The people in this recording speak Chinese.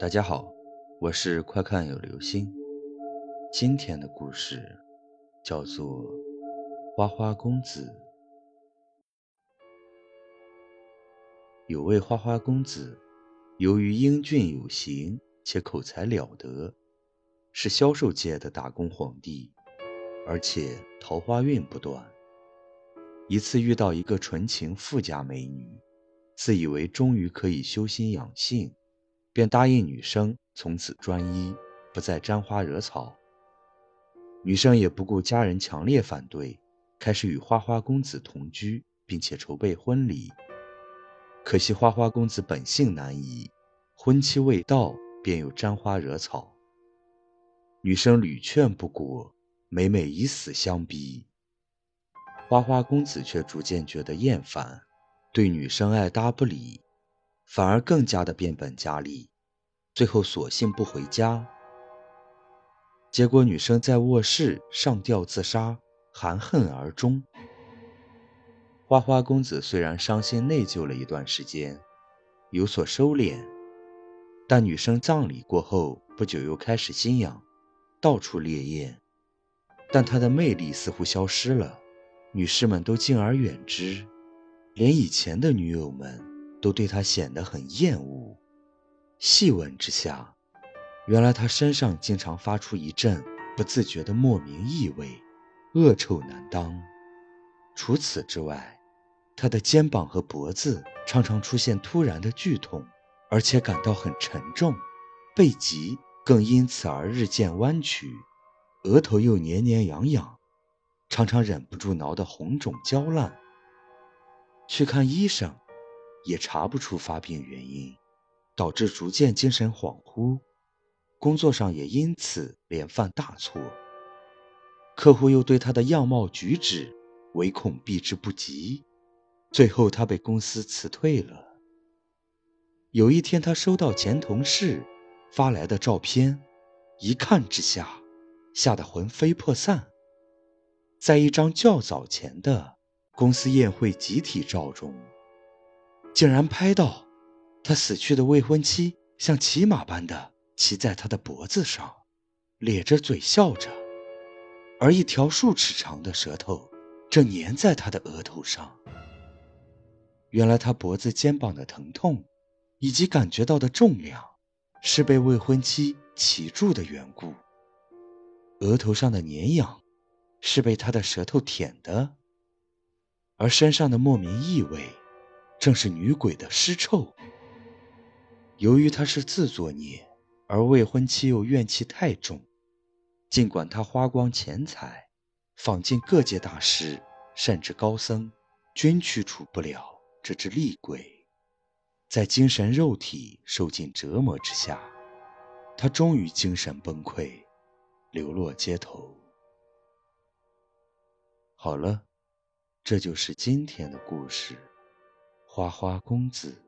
大家好，我是快看有流星。今天的故事叫做《花花公子》。有位花花公子，由于英俊有型且口才了得，是销售界的打工皇帝，而且桃花运不断。一次遇到一个纯情富家美女，自以为终于可以修心养性。便答应女生从此专一，不再沾花惹草。女生也不顾家人强烈反对，开始与花花公子同居，并且筹备婚礼。可惜花花公子本性难移，婚期未到便又沾花惹草。女生屡劝不果，每每以死相逼。花花公子却逐渐觉得厌烦，对女生爱搭不理。反而更加的变本加厉，最后索性不回家。结果女生在卧室上吊自杀，含恨而终。花花公子虽然伤心内疚了一段时间，有所收敛，但女生葬礼过后不久又开始心痒，到处猎艳，但她的魅力似乎消失了，女士们都敬而远之，连以前的女友们。都对他显得很厌恶。细闻之下，原来他身上经常发出一阵不自觉的莫名异味，恶臭难当。除此之外，他的肩膀和脖子常常出现突然的剧痛，而且感到很沉重，背脊更因此而日渐弯曲，额头又黏黏痒痒，常常忍不住挠得红肿焦烂。去看医生。也查不出发病原因，导致逐渐精神恍惚，工作上也因此连犯大错。客户又对他的样貌举止唯恐避之不及，最后他被公司辞退了。有一天，他收到前同事发来的照片，一看之下，吓得魂飞魄散。在一张较早前的公司宴会集体照中。竟然拍到他死去的未婚妻像骑马般的骑在他的脖子上，咧着嘴笑着，而一条数尺长的舌头正粘在他的额头上。原来他脖子、肩膀的疼痛，以及感觉到的重量，是被未婚妻骑住的缘故；额头上的粘痒，是被他的舌头舔的，而身上的莫名异味。正是女鬼的尸臭。由于他是自作孽，而未婚妻又怨气太重，尽管他花光钱财，访尽各界大师，甚至高僧，均驱除不了这只厉鬼。在精神肉体受尽折磨之下，他终于精神崩溃，流落街头。好了，这就是今天的故事。花花公子。